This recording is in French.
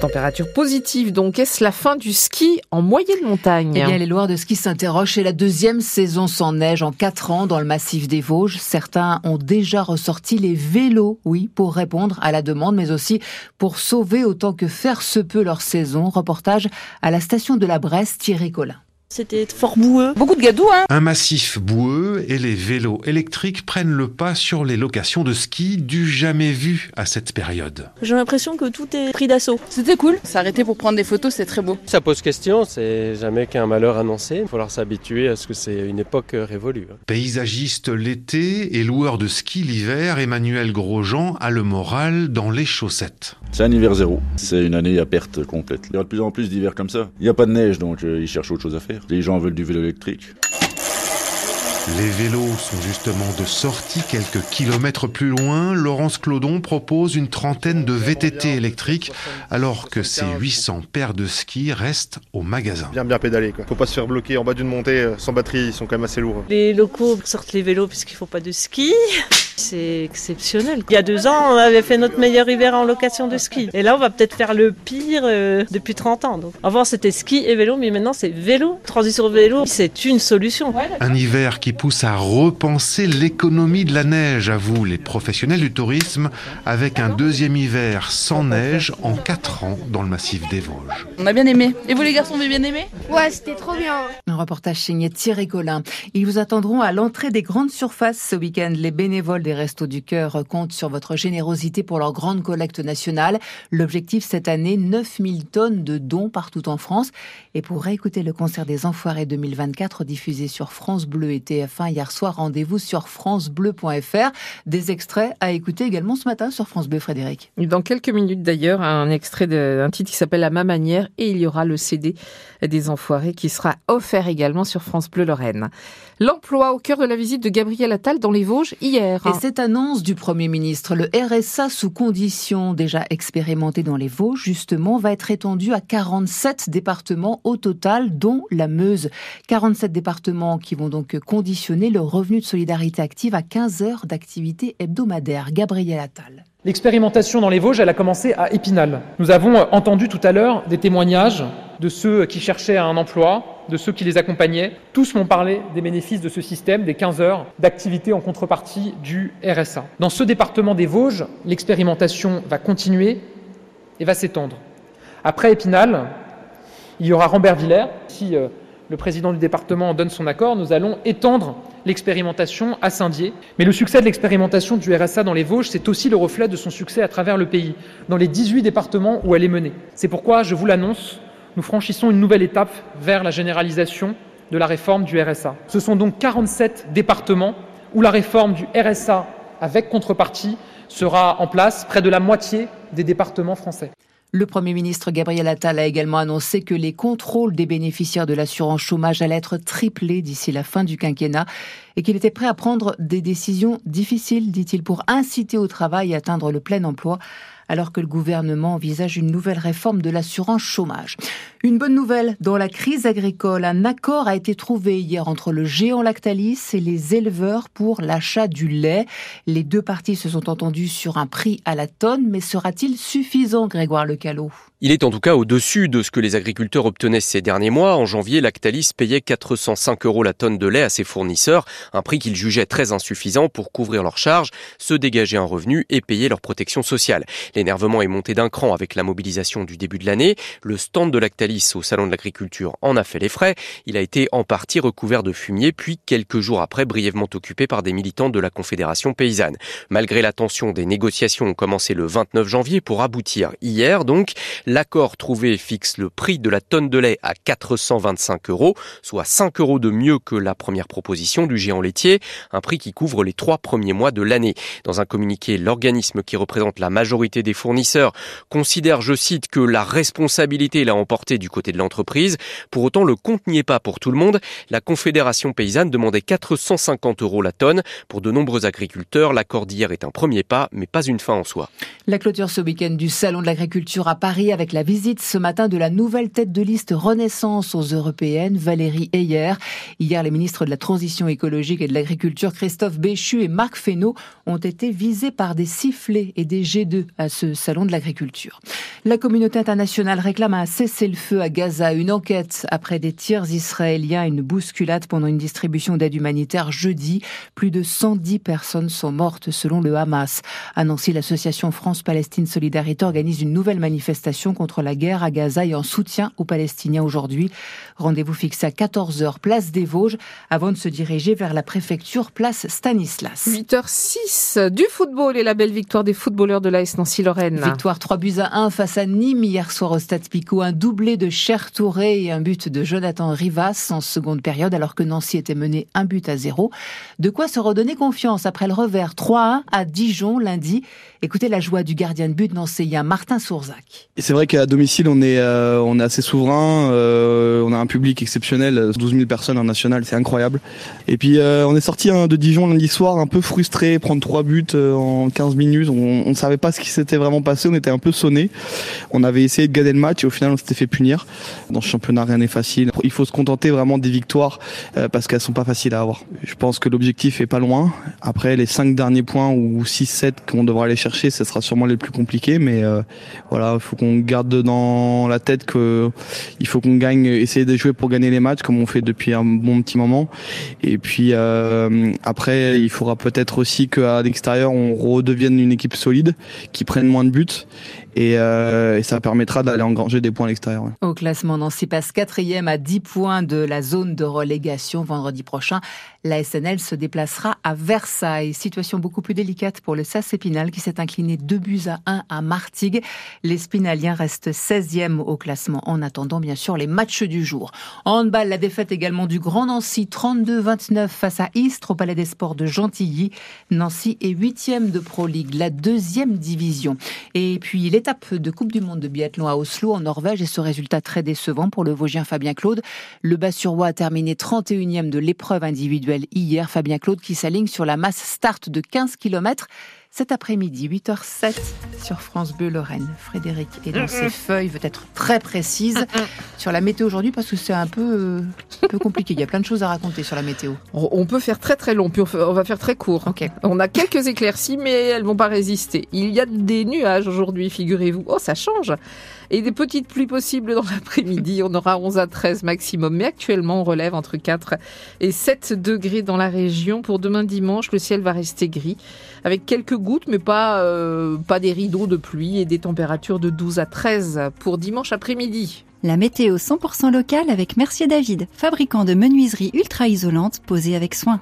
Température positive, donc est-ce la fin du ski en moyenne montagne? Eh bien, les Loirs de ski s'interrogent. C'est la deuxième saison sans neige en quatre ans dans le massif des Vosges. Certains ont déjà ressorti les vélos, oui, pour répondre à la demande, mais aussi pour sauver autant que faire se peut leur saison. Reportage à la station de la Bresse, Thierry Collin. C'était fort boueux. Beaucoup de gadou, hein Un massif boueux et les vélos électriques prennent le pas sur les locations de ski du jamais vu à cette période. J'ai l'impression que tout est pris d'assaut. C'était cool. S'arrêter pour prendre des photos, c'est très beau. Ça pose question, c'est jamais qu'un malheur annoncé. Il va falloir s'habituer à ce que c'est une époque révolue. Hein. Paysagiste l'été et loueur de ski l'hiver, Emmanuel Grosjean a le moral dans les chaussettes. C'est un hiver zéro. C'est une année à perte complète. Il y aura de plus en plus d'hiver comme ça. Il n'y a pas de neige, donc euh, ils cherchent autre chose à faire. Les gens veulent du vélo électrique. Les vélos sont justement de sortie quelques kilomètres plus loin. Laurence Clodon propose une trentaine de VTT électriques alors que ces 800 paires de skis restent au magasin. Bien bien pédaler quoi. Faut pas se faire bloquer en bas d'une montée euh, sans batterie, ils sont quand même assez lourds. Les locaux sortent les vélos puisqu'il faut pas de ski. C'est exceptionnel. Il y a deux ans, on avait fait notre meilleur hiver en location de ski. Et là, on va peut-être faire le pire euh, depuis 30 ans. Donc, avant, c'était ski et vélo, mais maintenant, c'est vélo. Transition vélo, c'est une solution. Un hiver qui pousse à repenser l'économie de la neige, à vous, les professionnels du tourisme, avec un deuxième hiver sans neige en 4 ans dans le massif des Vosges. On a bien aimé. Et vous, les garçons, vous avez bien aimé? Ouais, c'était trop bien. Reportage signé Thierry Collin. Ils vous attendront à l'entrée des grandes surfaces ce week-end. Les bénévoles des Restos du Cœur comptent sur votre générosité pour leur grande collecte nationale. L'objectif cette année, 9000 tonnes de dons partout en France. Et pour réécouter le concert des Enfoirés 2024 diffusé sur France Bleu et TF1 hier soir, rendez-vous sur francebleu.fr. Des extraits à écouter également ce matin sur France Bleu, Frédéric. Dans quelques minutes d'ailleurs, un extrait d'un titre qui s'appelle À ma manière et il y aura le CD des Enfoirés qui sera offert également sur France Bleu Lorraine. L'emploi au cœur de la visite de Gabriel Attal dans les Vosges hier. Et cette annonce du Premier ministre, le RSA sous conditions déjà expérimenté dans les Vosges, justement, va être étendu à 47 départements au total, dont la Meuse. 47 départements qui vont donc conditionner le revenu de solidarité active à 15 heures d'activité hebdomadaire. Gabriel Attal. L'expérimentation dans les Vosges, elle a commencé à Épinal. Nous avons entendu tout à l'heure des témoignages de ceux qui cherchaient un emploi, de ceux qui les accompagnaient. Tous m'ont parlé des bénéfices de ce système, des 15 heures d'activité en contrepartie du RSA. Dans ce département des Vosges, l'expérimentation va continuer et va s'étendre. Après Épinal, il y aura Rambert-Villers. Si euh, le président du département donne son accord, nous allons étendre l'expérimentation à Saint-Dié. Mais le succès de l'expérimentation du RSA dans les Vosges, c'est aussi le reflet de son succès à travers le pays, dans les 18 départements où elle est menée. C'est pourquoi, je vous l'annonce, nous franchissons une nouvelle étape vers la généralisation de la réforme du RSA. Ce sont donc 47 départements où la réforme du RSA avec contrepartie sera en place, près de la moitié des départements français. Le Premier ministre Gabriel Attal a également annoncé que les contrôles des bénéficiaires de l'assurance chômage allaient être triplés d'ici la fin du quinquennat et qu'il était prêt à prendre des décisions difficiles, dit-il, pour inciter au travail et atteindre le plein emploi alors que le gouvernement envisage une nouvelle réforme de l'assurance chômage. Une bonne nouvelle, dans la crise agricole, un accord a été trouvé hier entre le géant Lactalis et les éleveurs pour l'achat du lait. Les deux parties se sont entendues sur un prix à la tonne, mais sera-t-il suffisant, Grégoire Lecalot il est en tout cas au-dessus de ce que les agriculteurs obtenaient ces derniers mois. En janvier, Lactalis payait 405 euros la tonne de lait à ses fournisseurs, un prix qu'ils jugeaient très insuffisant pour couvrir leurs charges, se dégager un revenu et payer leur protection sociale. L'énervement est monté d'un cran avec la mobilisation du début de l'année. Le stand de Lactalis au Salon de l'Agriculture en a fait les frais. Il a été en partie recouvert de fumier, puis quelques jours après brièvement occupé par des militants de la Confédération paysanne. Malgré la tension, des négociations ont commencé le 29 janvier pour aboutir hier donc. L'accord trouvé fixe le prix de la tonne de lait à 425 euros, soit 5 euros de mieux que la première proposition du géant laitier, un prix qui couvre les trois premiers mois de l'année. Dans un communiqué, l'organisme qui représente la majorité des fournisseurs considère, je cite, que la responsabilité l'a emporté du côté de l'entreprise. Pour autant, le compte n'y est pas pour tout le monde. La Confédération paysanne demandait 450 euros la tonne. Pour de nombreux agriculteurs, l'accord d'hier est un premier pas, mais pas une fin en soi. La clôture ce week-end du Salon de l'Agriculture à Paris la visite ce matin de la nouvelle tête de liste Renaissance aux européennes, Valérie Heyer. Hier, les ministres de la Transition écologique et de l'Agriculture, Christophe Béchu et Marc Fesneau, ont été visés par des sifflets et des G2 à ce salon de l'agriculture. La communauté internationale réclame un cessez-le-feu à Gaza, une enquête après des tirs israéliens, une bousculade pendant une distribution d'aide humanitaire jeudi. Plus de 110 personnes sont mortes selon le Hamas. À Nancy, l'association France-Palestine Solidarité organise une nouvelle manifestation contre la guerre à Gaza et en soutien aux Palestiniens aujourd'hui. Rendez-vous fixé à 14h, place des Vosges, avant de se diriger vers la préfecture, place Stanislas. 8h06 du football et la belle victoire des footballeurs de l'AS Nancy-Lorraine. Victoire 3 buts à 1 face à Nîmes hier soir au Stade Picot. Un doublé de Cher Touré et un but de Jonathan Rivas en seconde période alors que Nancy était mené un but à zéro. De quoi se redonner confiance après le revers 3-1 à Dijon lundi. Écoutez la joie du gardien de but nancéien Martin Sourzac. C'est vrai qu'à domicile on est euh, on est assez souverain, euh, on a un public exceptionnel, 12 000 personnes en national, c'est incroyable. Et puis euh, on est sorti hein, de Dijon lundi soir un peu frustré, prendre trois buts en 15 minutes, on, on savait pas ce qui s'était vraiment passé, on était un peu sonné. On avait essayé de gagner le match et au final on s'était fait punir. Dans ce championnat rien n'est facile. Il faut se contenter vraiment des victoires parce qu'elles sont pas faciles à avoir. Je pense que l'objectif est pas loin. Après les cinq derniers points ou 6-7 qu'on devra aller chercher, ce sera sûrement les plus compliqués, mais voilà, il faut qu'on garde dans la tête que il faut qu'on gagne, essayer de jouer pour gagner les matchs comme on fait depuis un bon petit moment. Et puis euh, après, il faudra peut-être aussi qu'à l'extérieur, on redevienne une équipe solide, qui prenne moins de buts et, euh, ça permettra d'aller engranger des points à l'extérieur. Au classement, Nancy passe quatrième à 10 points de la zone de relégation vendredi prochain. La SNL se déplacera à Versailles. Situation beaucoup plus délicate pour le SAS Épinal qui s'est incliné 2 buts à 1 à Martigues. Les Spinaliens restent 16e au classement en attendant bien sûr les matchs du jour. Handball, la défaite également du Grand Nancy 32-29 face à Istres au Palais des Sports de Gentilly. Nancy est 8e de Pro League, la deuxième division. Et puis l'étape de Coupe du Monde de biathlon à Oslo en Norvège et ce résultat très décevant pour le Vosgien Fabien Claude. Le Bas-sur-Roi a terminé 31e de l'épreuve individuelle hier. Fabien Claude qui s'aligne sur la masse start de 15 km cet après-midi, 8h07 sur France Bleu Lorraine. Frédéric est dans ses feuilles, veut être très précise sur la météo aujourd'hui parce que c'est un peu, euh, un peu compliqué. Il y a plein de choses à raconter sur la météo. On peut faire très très long, puis on va faire très court. Okay. On a quelques éclaircies, mais elles vont pas résister. Il y a des nuages aujourd'hui, figurez-vous. Oh, ça change et des petites pluies possibles dans l'après-midi. On aura 11 à 13 maximum, mais actuellement on relève entre 4 et 7 degrés dans la région. Pour demain dimanche, le ciel va rester gris avec quelques gouttes, mais pas, euh, pas des rideaux de pluie et des températures de 12 à 13 pour dimanche après-midi. La météo 100% locale avec Mercier David, fabricant de menuiseries ultra isolantes posées avec soin.